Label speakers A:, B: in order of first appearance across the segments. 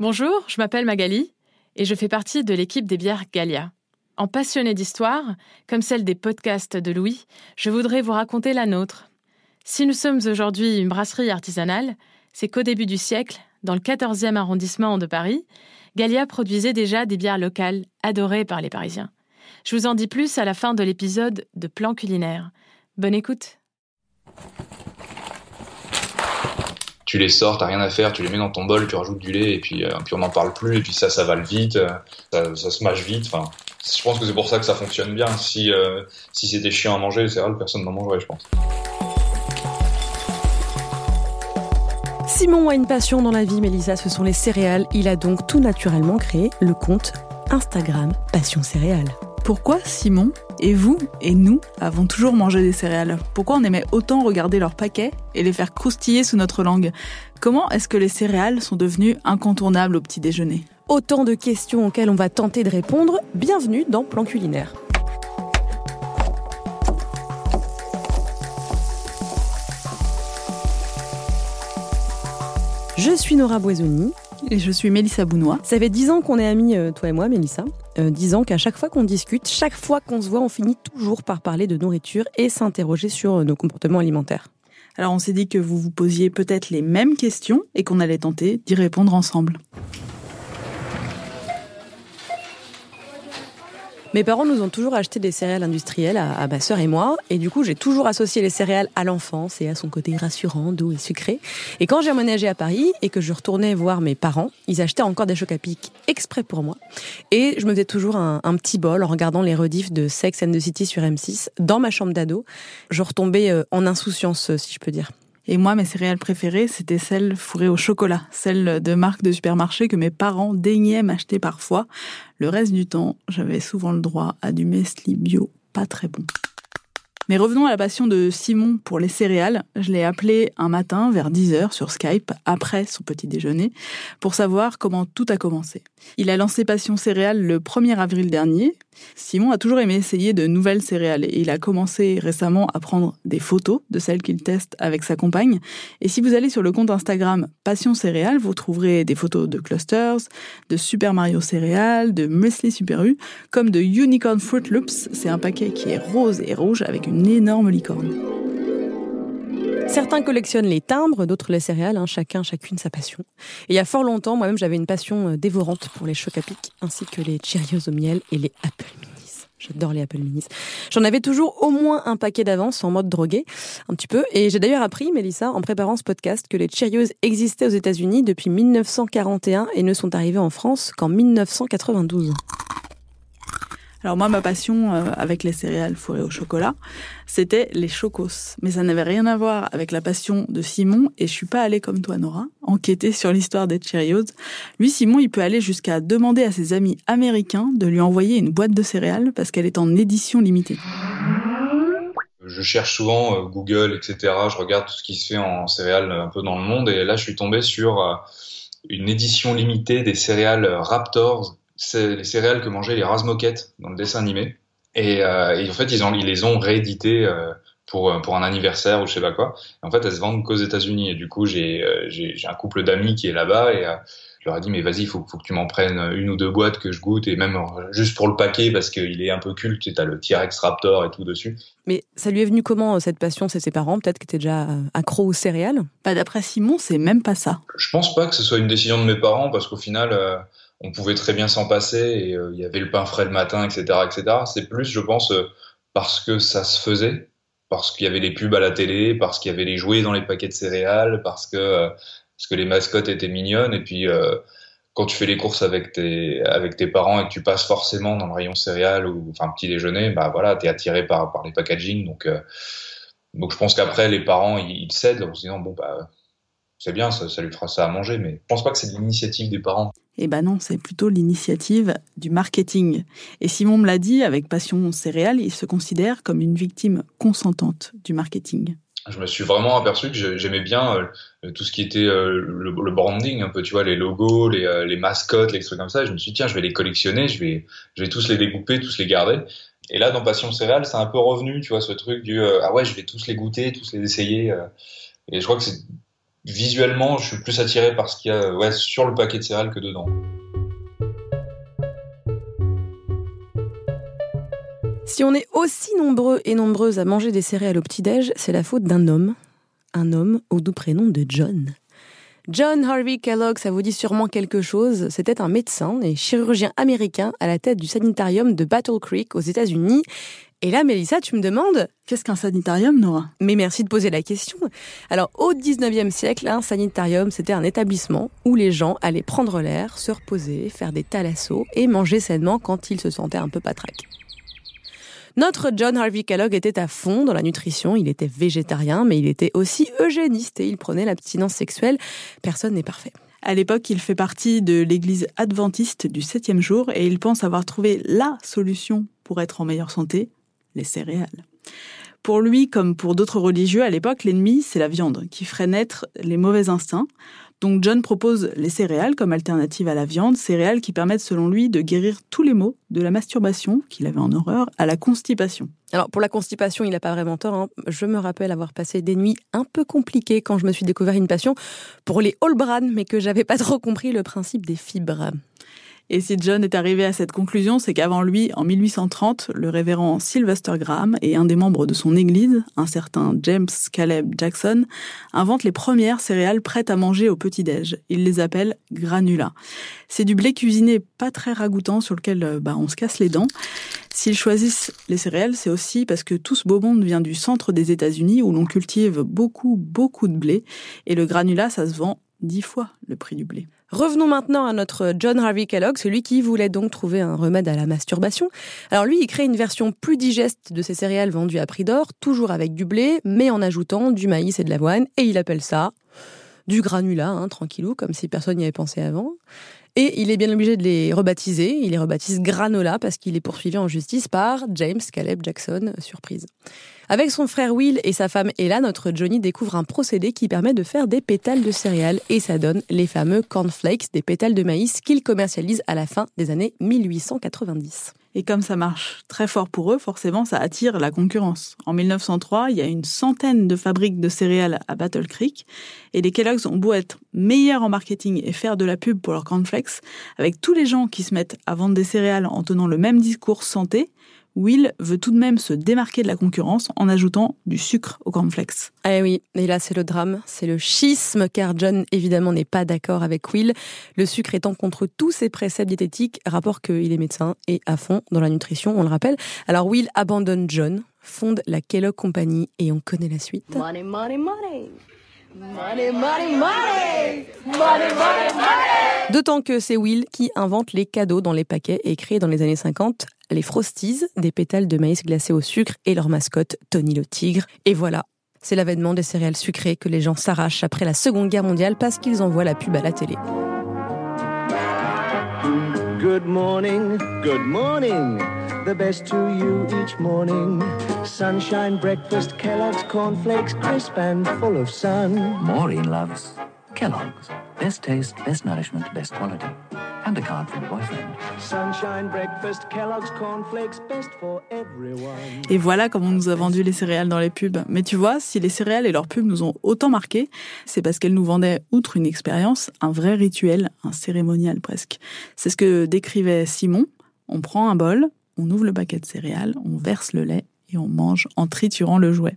A: Bonjour, je m'appelle Magali et je fais partie de l'équipe des bières Galia. En passionné d'histoire, comme celle des podcasts de Louis, je voudrais vous raconter la nôtre. Si nous sommes aujourd'hui une brasserie artisanale, c'est qu'au début du siècle, dans le 14e arrondissement de Paris, Galia produisait déjà des bières locales adorées par les Parisiens. Je vous en dis plus à la fin de l'épisode de Plan culinaire. Bonne écoute.
B: Tu les sors, t'as rien à faire, tu les mets dans ton bol, tu rajoutes du lait et puis, euh, puis on n'en parle plus et puis ça, ça va vite, euh, ça, se mâche vite. Enfin, je pense que c'est pour ça que ça fonctionne bien. Si, euh, si c'était chiant à manger, c'est vrai, personne n'en mangerait, je pense.
C: Simon a une passion dans la vie, Mélissa, ce sont les céréales. Il a donc tout naturellement créé le compte Instagram Passion Céréales.
D: Pourquoi Simon et vous et nous avons toujours mangé des céréales Pourquoi on aimait autant regarder leurs paquets et les faire croustiller sous notre langue Comment est-ce que les céréales sont devenues incontournables au petit déjeuner
C: Autant de questions auxquelles on va tenter de répondre. Bienvenue dans Plan Culinaire. Je suis Nora Boisoni.
D: Et je suis Mélissa Bounois.
C: Ça fait dix ans qu'on est amis, euh, toi et moi, Mélissa. Euh, dix ans qu'à chaque fois qu'on discute, chaque fois qu'on se voit, on finit toujours par parler de nourriture et s'interroger sur euh, nos comportements alimentaires.
D: Alors on s'est dit que vous vous posiez peut-être les mêmes questions et qu'on allait tenter d'y répondre ensemble.
C: Mes parents nous ont toujours acheté des céréales industrielles à, ma sœur et moi, et du coup j'ai toujours associé les céréales à l'enfance et à son côté rassurant, doux et sucré. Et quand j'ai emménagé à Paris et que je retournais voir mes parents, ils achetaient encore des chocs à pic exprès pour moi, et je me faisais toujours un, un, petit bol en regardant les rediffs de Sex and the City sur M6 dans ma chambre d'ado. Je retombais euh, en insouciance, si je peux dire.
D: Et moi, mes céréales préférées, c'était celles fourrées au chocolat, celles de marque de supermarché que mes parents daignaient m'acheter parfois. Le reste du temps, j'avais souvent le droit à du mesli bio pas très bon. Mais revenons à la passion de Simon pour les céréales. Je l'ai appelé un matin vers 10h sur Skype, après son petit déjeuner, pour savoir comment tout a commencé. Il a lancé Passion Céréales le 1er avril dernier. Simon a toujours aimé essayer de nouvelles céréales et il a commencé récemment à prendre des photos de celles qu'il teste avec sa compagne. Et si vous allez sur le compte Instagram Passion Céréales, vous trouverez des photos de Clusters, de Super Mario Céréales, de Muesli Super U, comme de Unicorn Fruit Loops. C'est un paquet qui est rose et rouge avec une énorme licorne.
C: Certains collectionnent les timbres, d'autres les céréales, hein, chacun, chacune sa passion. Et il y a fort longtemps, moi-même, j'avais une passion euh, dévorante pour les chocs à ainsi que les Cheerios au miel et les Apple Minis. J'adore les Apple Minis. J'en avais toujours au moins un paquet d'avance en mode drogué, un petit peu. Et j'ai d'ailleurs appris, Mélissa, en préparant ce podcast, que les Cheerios existaient aux États-Unis depuis 1941 et ne sont arrivés en France qu'en 1992.
D: Alors moi, ma passion euh, avec les céréales fourrées au chocolat, c'était les chocos. Mais ça n'avait rien à voir avec la passion de Simon et je suis pas allée comme toi, Nora, enquêter sur l'histoire des Cheerios. Lui, Simon, il peut aller jusqu'à demander à ses amis américains de lui envoyer une boîte de céréales parce qu'elle est en édition limitée.
B: Je cherche souvent euh, Google, etc. Je regarde tout ce qui se fait en céréales un peu dans le monde et là, je suis tombé sur euh, une édition limitée des céréales Raptors c'est les céréales que mangeaient les Razmoquettes dans le dessin animé. Et, euh, en fait, ils, ont, ils les ont rééditées euh, pour, pour un anniversaire ou je sais pas quoi. en fait, elles se vendent qu'aux États-Unis. Et du coup, j'ai euh, un couple d'amis qui est là-bas et je leur ai dit mais vas-y, il faut, faut que tu m'en prennes une ou deux boîtes que je goûte et même juste pour le paquet parce qu'il est un peu culte. Tu as le T-Rex Raptor et tout dessus.
C: Mais ça lui est venu comment cette passion C'est ses parents? Peut-être qui étaient déjà accro aux céréales? Pas
D: bah, D'après Simon, c'est même pas ça.
B: Je pense pas que ce soit une décision de mes parents parce qu'au final on pouvait très bien s'en passer et euh, il y avait le pain frais le matin, etc., etc. C'est plus, je pense, euh, parce que ça se faisait, parce qu'il y avait les pubs à la télé, parce qu'il y avait les jouets dans les paquets de céréales, parce que euh, parce que les mascottes étaient mignonnes et puis quand tu fais les courses avec tes avec tes parents et que tu passes forcément dans le rayon céréales ou enfin petit déjeuner, bah voilà, t'es attiré par par les packaging donc donc je pense qu'après les parents ils, cèdent en se disant bon bah c'est bien, ça, ça lui fera ça à manger, mais je pense pas que c'est l'initiative des parents.
D: Eh ben non, c'est plutôt l'initiative du marketing. Et Simon me l'a dit, avec Passion Céréales, il se considère comme une victime consentante du marketing.
B: Je me suis vraiment aperçu que j'aimais bien euh, tout ce qui était euh, le, le, branding, un peu, tu vois, les logos, les, euh, les mascottes, les trucs comme ça. je me suis dit, tiens, je vais les collectionner, je vais, je vais tous les découper, tous les garder. Et là, dans Passion Céréales, c'est un peu revenu, tu vois, ce truc du, ah ouais, je vais tous les goûter, tous les essayer. et je crois que c'est visuellement, je suis plus attiré par ce qu'il y a ouais, sur le paquet de céréales que dedans.
C: Si on est aussi nombreux et nombreuses à manger des céréales au petit-déj, c'est la faute d'un homme. Un homme au doux prénom de John. John Harvey Kellogg, ça vous dit sûrement quelque chose. C'était un médecin et chirurgien américain à la tête du sanitarium de Battle Creek aux États-Unis. Et là, Mélissa, tu me demandes
D: Qu'est-ce qu'un sanitarium, Nora?
C: Mais merci de poser la question. Alors, au 19e siècle, un sanitarium, c'était un établissement où les gens allaient prendre l'air, se reposer, faire des thalassos et manger sainement quand ils se sentaient un peu patraques. Notre John Harvey Kellogg était à fond dans la nutrition, il était végétarien, mais il était aussi eugéniste et il prenait l'abstinence sexuelle. Personne n'est parfait.
D: À l'époque, il fait partie de l'église adventiste du septième jour et il pense avoir trouvé la solution pour être en meilleure santé, les céréales. Pour lui, comme pour d'autres religieux à l'époque, l'ennemi, c'est la viande, qui ferait naître les mauvais instincts. Donc John propose les céréales comme alternative à la viande, céréales qui permettent selon lui de guérir tous les maux, de la masturbation, qu'il avait en horreur, à la constipation.
C: Alors pour la constipation, il n'a pas vraiment tort. Hein. Je me rappelle avoir passé des nuits un peu compliquées quand je me suis découvert une passion pour les Holbran, mais que j'avais pas trop compris le principe des fibres.
D: Et si John est arrivé à cette conclusion, c'est qu'avant lui, en 1830, le révérend Sylvester Graham et un des membres de son église, un certain James Caleb Jackson, inventent les premières céréales prêtes à manger au petit-déj. Il les appelle granula. C'est du blé cuisiné pas très ragoûtant sur lequel euh, bah, on se casse les dents. S'ils choisissent les céréales, c'est aussi parce que tout ce beau monde vient du centre des États-Unis où l'on cultive beaucoup, beaucoup de blé. Et le granula, ça se vend dix fois le prix du blé.
C: Revenons maintenant à notre John Harvey Kellogg, celui qui voulait donc trouver un remède à la masturbation. Alors lui, il crée une version plus digeste de ces céréales vendues à prix d'or, toujours avec du blé, mais en ajoutant du maïs et de l'avoine, et il appelle ça du granulat, hein, tranquillou, comme si personne n'y avait pensé avant. Et il est bien obligé de les rebaptiser. Il les rebaptise Granola parce qu'il est poursuivi en justice par James Caleb Jackson, surprise. Avec son frère Will et sa femme Ella, notre Johnny découvre un procédé qui permet de faire des pétales de céréales et ça donne les fameux cornflakes, des pétales de maïs qu'il commercialise à la fin des années 1890.
D: Et comme ça marche très fort pour eux, forcément, ça attire la concurrence. En 1903, il y a une centaine de fabriques de céréales à Battle Creek, et les Kellogg's ont beau être meilleurs en marketing et faire de la pub pour leurs cornflakes, avec tous les gens qui se mettent à vendre des céréales en tenant le même discours santé, Will veut tout de même se démarquer de la concurrence en ajoutant du sucre au cornflakes.
C: Eh oui, et là c'est le drame, c'est le schisme, car John évidemment n'est pas d'accord avec Will, le sucre étant contre tous ses préceptes diététiques, rapport qu'il est médecin et à fond dans la nutrition, on le rappelle. Alors Will abandonne John, fonde la Kellogg Company et on connaît la suite. Money, money, money. Money, money, money. Money, money, money. D'autant que c'est Will qui invente les cadeaux dans les paquets et crée dans les années 50 les Frosties, des pétales de maïs glacés au sucre et leur mascotte Tony le tigre. Et voilà, c'est l'avènement des céréales sucrées que les gens s'arrachent après la Seconde Guerre mondiale parce qu'ils envoient la pub à la télé. Good morning, good morning. The best to you each morning. Sunshine breakfast, Kellogg's cornflakes, crisp and full of sun. Maureen loves Kellogg's. Best taste, best nourishment, best quality. And a card from boyfriend. Sunshine breakfast, Kellogg's cornflakes, best for everyone. Et voilà comment on nous a vendu les céréales dans les pubs. Mais tu vois, si les céréales et leurs pubs nous ont autant marqués, c'est parce qu'elles nous vendaient, outre une expérience, un vrai rituel, un cérémonial presque. C'est ce que décrivait Simon. On prend un bol, on ouvre le paquet de céréales, on verse le lait et on mange en triturant le jouet.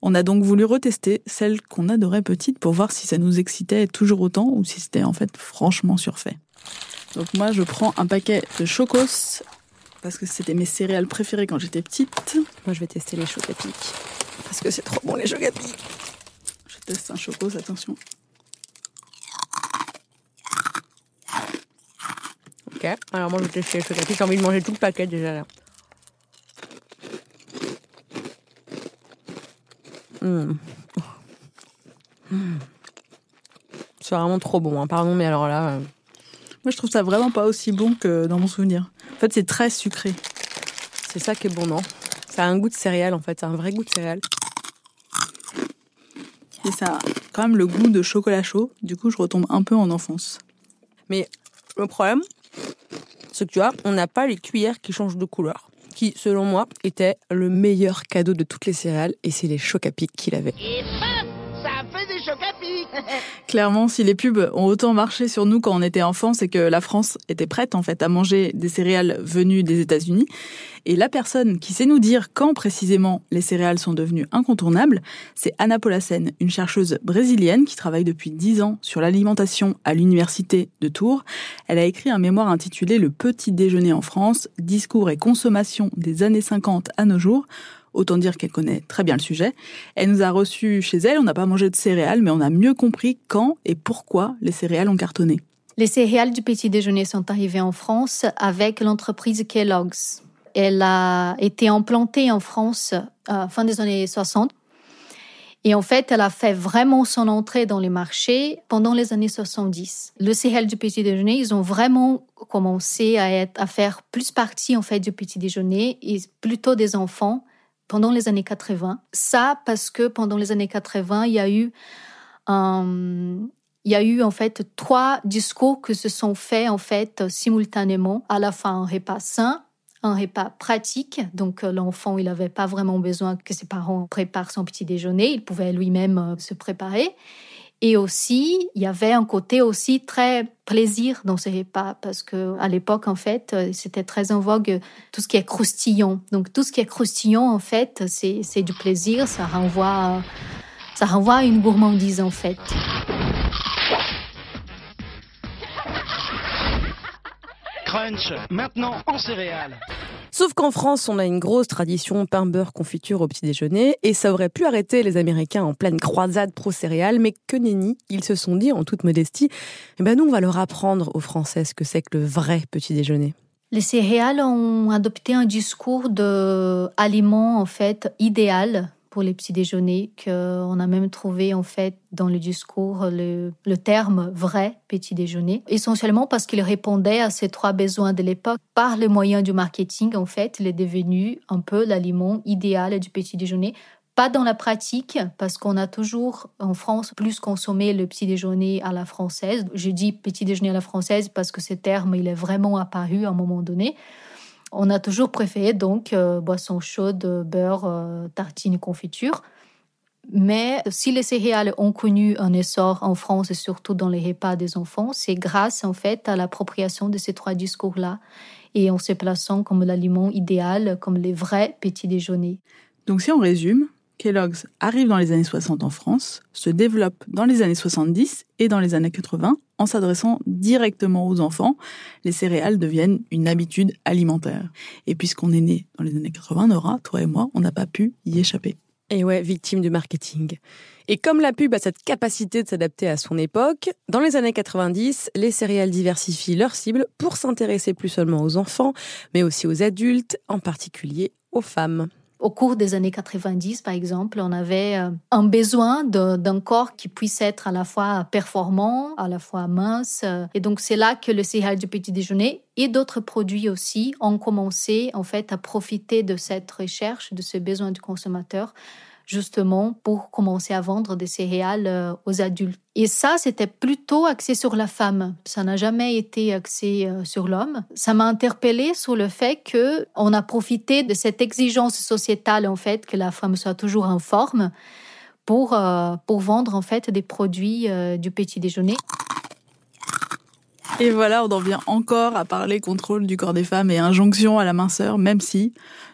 C: On a donc voulu retester celle qu'on adorait petite pour voir si ça nous excitait toujours autant ou si c'était en fait franchement surfait. Donc moi je prends un paquet de chocos parce que c'était mes céréales préférées quand j'étais petite. Moi je vais tester les chocapics parce que c'est trop bon les chocapics.
D: Je teste un chocos, attention.
C: Ok, alors moi je vais tester les chocapics, j'ai envie de manger tout le paquet déjà là. Mmh. C'est vraiment trop bon, hein. pardon, mais alors là. euh,
D: Moi, je trouve ça vraiment pas aussi bon que dans mon souvenir. En fait, c'est très sucré.
C: C'est ça qui est bon, non? Ça a un goût de céréales, en fait. C'est un vrai goût de céréales.
D: Et ça a quand même le goût de chocolat chaud. Du coup, je retombe un peu en enfance.
C: Mais le problème, c'est que tu vois, on n'a pas les cuillères qui changent de couleur. Qui, selon moi, était le meilleur cadeau de toutes les céréales. Et c'est les chocs à pic qu'il avait.
D: Clairement, si les pubs ont autant marché sur nous quand on était enfant, c'est que la France était prête en fait à manger des céréales venues des États-Unis. Et la personne qui sait nous dire quand précisément les céréales sont devenues incontournables, c'est Anna Polassen, une chercheuse brésilienne qui travaille depuis 10 ans sur l'alimentation à l'université de Tours. Elle a écrit un mémoire intitulé Le petit déjeuner en France, discours et consommation des années 50 à nos jours. Autant dire qu'elle connaît très bien le sujet. Elle nous a reçus chez elle, on n'a pas mangé de céréales, mais on a mieux compris quand et pourquoi les céréales ont cartonné.
E: Les céréales du petit déjeuner sont arrivées en France avec l'entreprise Kellogg's. Elle a été implantée en France à fin des années 60. Et en fait, elle a fait vraiment son entrée dans les marchés pendant les années 70. Le céréales du petit déjeuner, ils ont vraiment commencé à, être, à faire plus partie en fait du petit déjeuner et plutôt des enfants pendant les années 80. Ça parce que pendant les années 80, il y a eu un, il y a eu en fait trois discours qui se sont faits en fait simultanément, à la fois un repas sain, un repas pratique, donc euh, l'enfant il n'avait pas vraiment besoin que ses parents préparent son petit déjeuner, il pouvait lui-même euh, se préparer. Et aussi, il y avait un côté aussi très plaisir dans ces repas parce que à l'époque en fait, euh, c'était très en vogue tout ce qui est croustillant. Donc tout ce qui est croustillant en fait, c'est c'est du plaisir, ça renvoie ça renvoie à une gourmandise en fait.
F: Crunch, maintenant en céréales.
C: Sauf qu'en France, on a une grosse tradition pain, beurre, confiture au petit déjeuner, et ça aurait pu arrêter les Américains en pleine croisade pro-céréales, mais que nenni, ils se sont dit en toute modestie, eh ben nous, on va leur apprendre aux Français ce que c'est que le vrai petit déjeuner.
E: Les céréales ont adopté un discours de en fait idéal pour les petits déjeuners qu'on a même trouvé en fait dans le discours le, terme vrai petit déjeuner essentiellement parce qu'il répondait à ces trois besoins de l'époque par les moyens du marketing en fait il est devenu un peu l'aliment idéal du petit déjeuner pas dans la pratique, parce qu'on a toujours en France plus consommé le petit déjeuner à la française. Je dis petit déjeuner à la française parce que ce terme, il est vraiment apparu à un moment donné. On a toujours préféré donc euh, boisson chaude, beurre, euh, tartine, confiture. Mais si les céréales ont connu un essor en France et surtout dans les repas des enfants, c'est grâce en fait à l'appropriation de ces trois discours-là et en se plaçant comme l'aliment idéal, comme les vrais petits déjeuners.
D: Donc si on résume, Kellogg's arrive dans les années 60 en France, se développe dans les années 70 et dans les années 80 en s'adressant directement aux enfants. Les céréales deviennent une habitude alimentaire. Et puisqu'on est né dans les années 80, Nora, toi et moi, on n'a pas pu y échapper.
C: Et ouais, victime du marketing. Et comme la pub a cette capacité de s'adapter à son époque, dans les années 90, les céréales diversifient leur cible pour s'intéresser plus seulement aux enfants, mais aussi aux adultes, en particulier aux femmes.
E: Au cours des années 90, par exemple, on avait euh, un besoin d'un corps qui puisse être à la fois performant, à la fois mince. euh, Et donc, c'est là que le céréal du petit déjeuner et d'autres produits aussi ont commencé, en fait, à profiter de cette recherche, de ce besoin du consommateur, justement pour commencer à vendre des céréales euh, aux adultes. Et ça, c'était plutôt axé sur la femme. Ça n'a jamais été axé euh, sur l'homme. Ça m'a interpellée sur le fait que on a profité de cette exigence sociétale, en fait, que la femme soit toujours en forme pour, euh, pour vendre, en fait, des produits du petit déjeuner.
D: Et voilà, on en vient encore à parler contrôle du corps des femmes et injonction à la minceur, même si,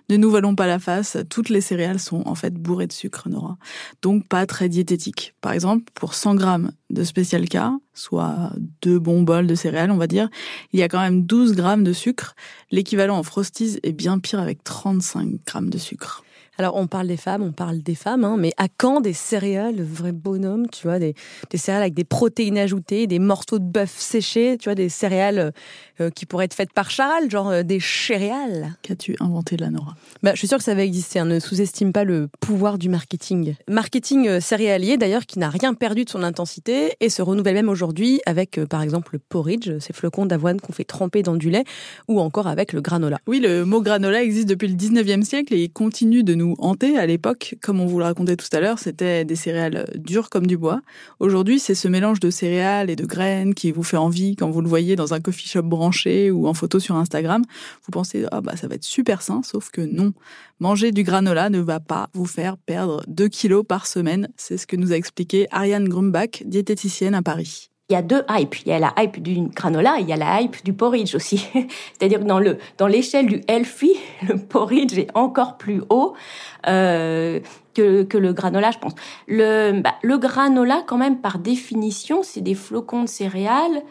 D: ne nous voilons pas la face, toutes les céréales sont en fait bourrées de sucre, Nora. Donc pas très diététique. Par exemple, pour 100 grammes de Special K, soit deux bons bols de céréales, on va dire, il y a quand même 12 grammes de sucre. L'équivalent en Frosties est bien pire avec 35 grammes de sucre.
C: Alors, on parle des femmes, on parle des femmes, hein, mais à quand des céréales, de vrais bonhommes, tu vois, des, des, céréales avec des protéines ajoutées, des morceaux de bœuf séchés, tu vois, des céréales euh, qui pourraient être faites par Charal, genre euh, des céréales?
D: Qu'as-tu inventé là, Nora?
C: Bah, Je suis sûre que ça va exister, hein, ne sous-estime pas le pouvoir du marketing. Marketing euh, céréalier, d'ailleurs, qui n'a rien perdu de son intensité et se renouvelle même aujourd'hui avec, par exemple, le porridge, ces flocons d'avoine qu'on fait tremper dans du lait, ou encore avec le granola.
D: Oui, le mot granola existe depuis le 19e siècle et il continue de nous nous hantait à l'époque, comme on vous le racontait tout à l'heure, c'était des céréales dures comme du bois. Aujourd'hui, c'est ce mélange de céréales et de graines qui vous fait envie quand vous le voyez dans un coffee shop branché ou en photo sur Instagram. Vous pensez, ah bah ça va être super sain, sauf que non. Manger du granola ne va pas vous faire perdre 2 kilos par semaine. C'est ce que nous a expliqué Ariane Grumbach, diététicienne à Paris
G: il y a deux hypes. Il y a la hype du granola et il y a la hype du porridge aussi. C'est-à-dire que dans le dans l'échelle du healthy, le porridge est encore plus haut euh, que, que le granola, je pense. Le, bah, le granola, quand même, par définition, c'est des flocons de céréales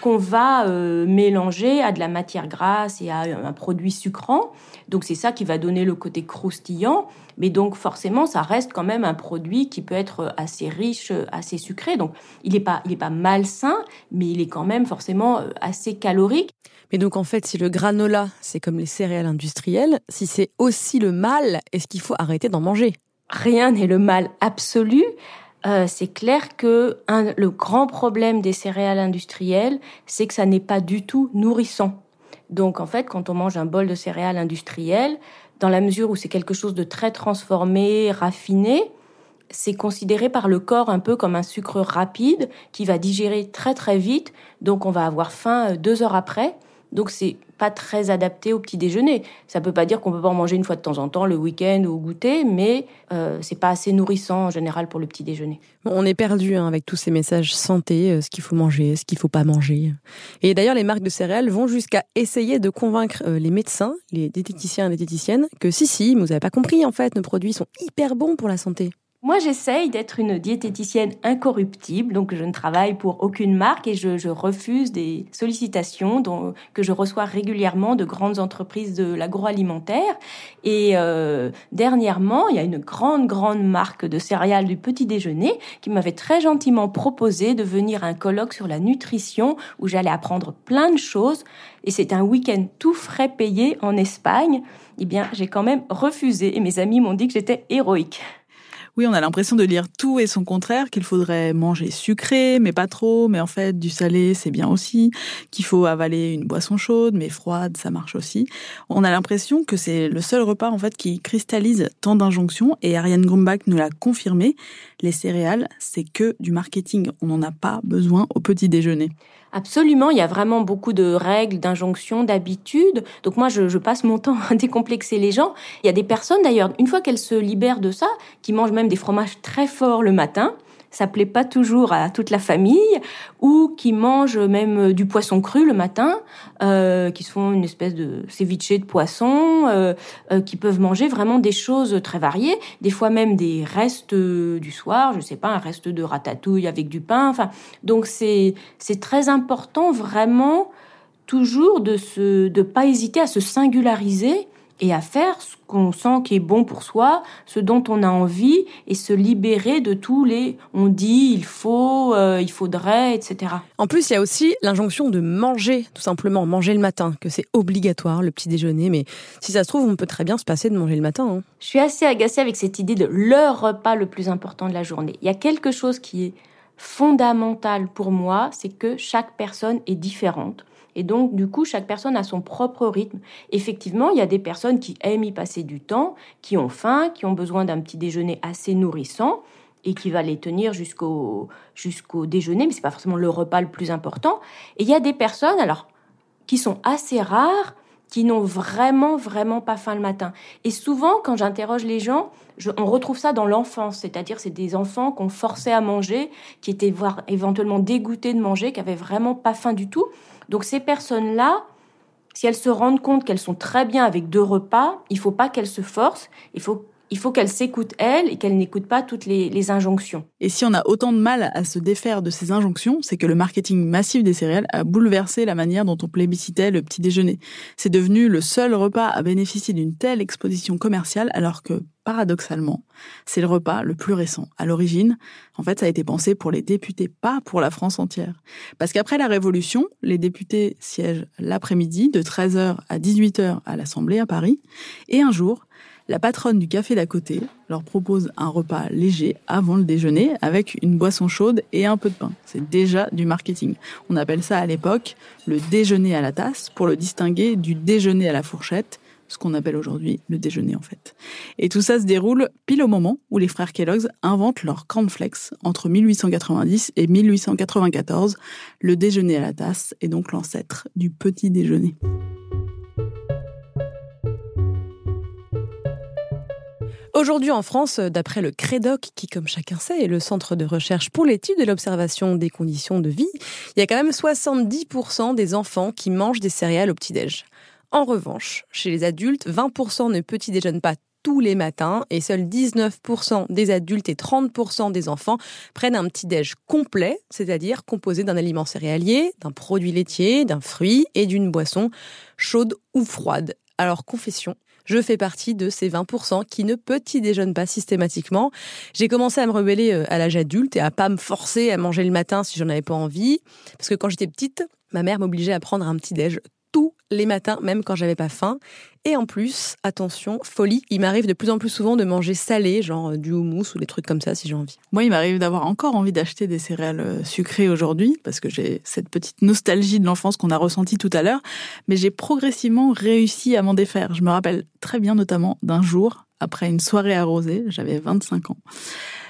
G: qu'on va euh, mélanger à de la matière grasse et à un produit sucrant. Donc c'est ça qui va donner le côté croustillant. Mais donc forcément, ça reste quand même un produit qui peut être assez riche, assez sucré. Donc il n'est pas, il est pas malsain, mais il est quand même forcément euh, assez calorique.
C: Mais donc en fait, si le granola, c'est comme les céréales industrielles, si c'est aussi le mal, est-ce qu'il faut arrêter d'en manger?
G: Rien n'est le mal absolu. Euh, c'est clair que le grand problème des céréales industrielles, c'est que ça n'est pas du tout nourrissant. Donc en fait, quand on mange un bol de céréales industrielles, dans la mesure où c'est quelque chose de très transformé, raffiné, c'est considéré par le corps un peu comme un sucre rapide qui va digérer très très vite, donc on va avoir faim euh, deux heures après. Donc c'est pas très adapté au petit déjeuner. Ça peut pas dire qu'on peut pas en manger une fois de temps en temps, le week-end ou au goûter, mais euh, c'est pas assez nourrissant en général pour le petit déjeuner.
C: On est perdu hein, avec tous ces messages santé, euh, ce qu'il faut manger, ce qu'il faut pas manger. Et d'ailleurs, les marques de céréales vont jusqu'à essayer de convaincre euh, les médecins, les diététiciens et les diététiciennes, que si, si, vous avez pas compris en fait, nos produits sont hyper bons pour la santé.
G: Moi, j'essaye d'être une diététicienne incorruptible, donc je ne travaille pour aucune marque et je, refuse des sollicitations dont, que je reçois régulièrement de grandes entreprises de l'agroalimentaire. Et euh, dernièrement, il y a une grande, grande marque de céréales du petit déjeuner qui m'avait très gentiment proposé de venir à un colloque sur la nutrition où j'allais apprendre plein de choses. Et c'est un week-end tout frais payé en Espagne. Eh bien, j'ai quand même refusé et mes amis m'ont dit que j'étais héroïque.
D: Oui, on a l'impression de lire tout et son contraire, qu'il faudrait manger sucré, mais pas trop, mais en fait, du salé, c'est bien aussi, qu'il faut avaler une boisson chaude, mais froide, ça marche aussi. On a l'impression que c'est le seul repas, en fait, qui cristallise tant d'injonctions, et Ariane Grumbach nous l'a confirmé. Les céréales, c'est que du marketing. On n'en a pas besoin au petit déjeuner.
G: Absolument, il y a vraiment beaucoup de règles, d'injonctions, d'habitudes. Donc moi, je, je, passe mon temps à décomplexer les gens. Il y a des personnes d'ailleurs, une fois qu'elles se libèrent de ça, qui mangent même des fromages très forts le matin, ça plaît pas toujours à toute la famille, ou qui mangent même euh, du poisson cru le matin, euh, qui se font une espèce de ceviche de poisson, euh, qui peuvent manger vraiment des choses très variées, des fois même des restes du soir, je sais pas, un reste de ratatouille avec du pain. Enfin, donc c'est c'est très important vraiment toujours de se de pas hésiter à se singulariser et à faire ce qu'on sent qui est bon pour soi, ce dont on a envie, et se libérer de tous les on dit, il faut, euh, il faudrait, etc.
C: En plus, il y a aussi l'injonction de manger, tout simplement, manger le matin, que c'est obligatoire, le petit déjeuner, mais si ça se trouve, on peut très bien se passer de manger le matin. Hein.
G: Je suis assez agacée avec cette idée de le repas le plus important de la journée. Il y a quelque chose qui est fondamental pour moi, c'est que chaque personne est différente et donc, du coup, chaque personne a son propre rythme. Effectivement, il y a des personnes qui aiment y passer du temps, qui ont faim, qui ont besoin d'un petit déjeuner assez nourrissant et qui va les tenir jusqu'au déjeuner, mais c'est pas forcément le repas le plus important. Et il y a des personnes, alors, qui sont assez rares, qui n'ont vraiment, vraiment pas faim le matin. Et souvent, quand j'interroge les gens, on retrouve ça dans l'enfance, c'est-à-dire c'est des enfants qu'on forçait à manger, qui étaient voire éventuellement dégoûtés de manger, qui avaient vraiment pas faim du tout. Donc ces personnes-là, si elles se rendent compte qu'elles sont très bien avec deux repas, il faut pas qu'elles se forcent. Il faut il faut qu'elle s'écoute elle et qu'elle n'écoute pas toutes les, injonctions.
D: Et si on a autant de mal à se défaire de ces injonctions, c'est que le marketing massif des céréales a bouleversé la manière dont on plébiscitait le petit déjeuner. C'est devenu le seul repas à bénéficier d'une telle exposition commerciale alors que, paradoxalement, c'est le repas le plus récent. À l'origine, en fait, ça a été pensé pour les députés, pas pour la France entière. Parce qu'après la Révolution, les députés siègent l'après-midi de 13h à 18h à l'Assemblée à Paris, et un jour, la patronne du café d'à côté leur propose un repas léger avant le déjeuner avec une boisson chaude et un peu de pain. C'est déjà du marketing. On appelle ça à l'époque le déjeuner à la tasse pour le distinguer du déjeuner à la fourchette, ce qu'on appelle aujourd'hui le déjeuner en fait. Et tout ça se déroule pile au moment où les frères Kellogg's inventent leur cornflakes entre 1890 et 1894. Le déjeuner à la tasse est donc l'ancêtre du petit déjeuner.
C: Aujourd'hui en France, d'après le CREDOC, qui comme chacun sait est le centre de recherche pour l'étude et l'observation des conditions de vie, il y a quand même 70% des enfants qui mangent des céréales au petit-déj. En revanche, chez les adultes, 20% ne petit-déjeunent pas tous les matins et seuls 19% des adultes et 30% des enfants prennent un petit-déj complet, c'est-à-dire composé d'un aliment céréalier, d'un produit laitier, d'un fruit et d'une boisson chaude ou froide. Alors confession, je fais partie de ces 20% qui ne petit déjeunent pas systématiquement. J'ai commencé à me rebeller euh, à l'âge adulte et à pas me forcer à manger le matin si j'en avais pas envie. Parce que quand j'étais petite, ma mère m'obligeait à prendre un petit déj tous les matins, même quand j'avais pas faim. Et en plus, attention, folie, il m'arrive de plus en plus souvent de manger salé, genre euh, du houmous ou des trucs comme ça si j'ai envie.
D: Moi, il m'arrive d'avoir encore envie d'acheter des céréales euh, sucrées aujourd'hui, parce que j'ai cette petite nostalgie de l'enfance qu'on a ressentie tout à l'heure, mais j'ai progressivement réussi à m'en défaire. Je me rappelle très bien notamment d'un jour, après une soirée arrosée, j'avais 25 ans.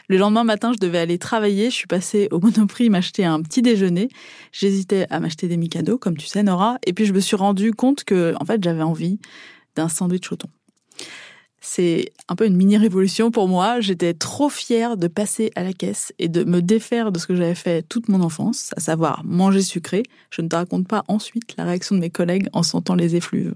D: Le lendemain matin, je devais aller travailler. Je suis passée au Monoprix m'acheter un petit déjeuner. J'hésitais à m'acheter des Mikado, comme tu sais, Nora. Et puis, je me suis rendu compte que, en fait, j'avais envie d'un sandwich au thon. C'est un peu une mini-révolution pour moi. J'étais trop fière de passer à la caisse et de me défaire de ce que j'avais fait toute mon enfance, à savoir manger sucré. Je ne te raconte pas ensuite la réaction de mes collègues en sentant les effluves.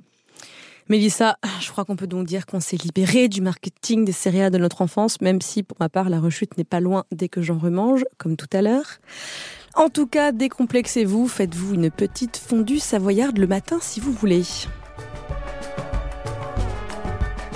C: Mélissa, je crois qu'on peut donc dire qu'on s'est libéré du marketing des céréales de notre enfance, même si pour ma part la rechute n'est pas loin dès que j'en remange, comme tout à l'heure. En tout cas, décomplexez-vous, faites-vous une petite fondue savoyarde le matin si vous voulez.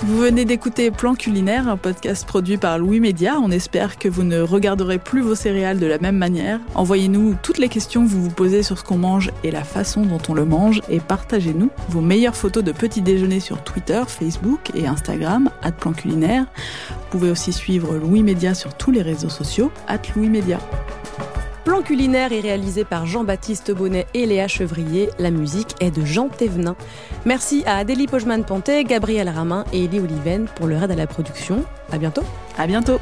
D: Vous venez d'écouter Plan culinaire, un podcast produit par Louis Média. On espère que vous ne regarderez plus vos céréales de la même manière. Envoyez-nous toutes les questions que vous vous posez sur ce qu'on mange et la façon dont on le mange et partagez-nous vos meilleures photos de petit déjeuner sur Twitter, Facebook et Instagram, Plan culinaire. Vous pouvez aussi suivre Louis Média sur tous les réseaux sociaux, Louis Média.
C: Plan culinaire est réalisé par Jean-Baptiste Bonnet et Léa Chevrier. La musique est de Jean Thévenin. Merci à Adélie Pojman-Pontet, Gabriel Ramin et Elie Oliven pour leur aide à la production. À bientôt.
D: À bientôt.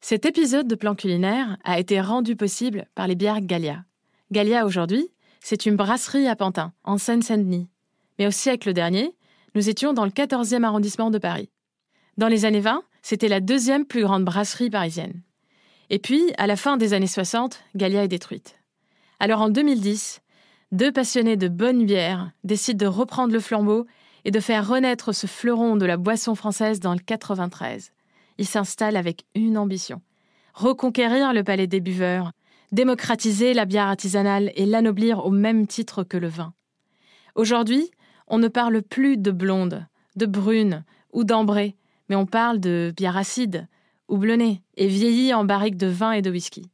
A: Cet épisode de Plan culinaire a été rendu possible par les bières Gallia. Gallia aujourd'hui, c'est une brasserie à Pantin, en Seine-Saint-Denis. Mais au siècle dernier, nous étions dans le 14e arrondissement de Paris. Dans les années 20, c'était la deuxième plus grande brasserie parisienne. Et puis, à la fin des années 60, Gallia est détruite. Alors en 2010, deux passionnés de bonne bière décident de reprendre le flambeau et de faire renaître ce fleuron de la boisson française dans le 93. Ils s'installent avec une ambition reconquérir le palais des buveurs démocratiser la bière artisanale et l'anoblir au même titre que le vin. Aujourd'hui, on ne parle plus de blonde, de brune ou d'ambrée, mais on parle de bière acide, houblonnée et vieillie en barrique de vin et de whisky.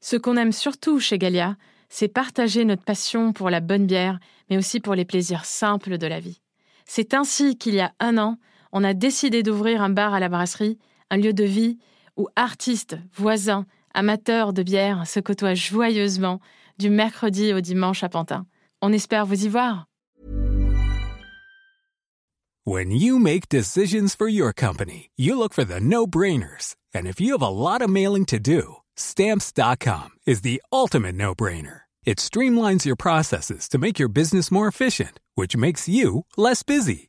A: Ce qu'on aime surtout chez Galia, c'est partager notre passion pour la bonne bière, mais aussi pour les plaisirs simples de la vie. C'est ainsi qu'il y a un an, on a décidé d'ouvrir un bar à la brasserie, un lieu de vie où artistes, voisins amateurs de bière se côtoient joyeusement du mercredi au dimanche à Pantin. On espère vous y voir.
H: When you make decisions for your company, you look for the no-brainers. And if you have a lot of mailing to do, stamps.com is the ultimate no-brainer. It streamlines your processes to make your business more efficient, which makes you less busy.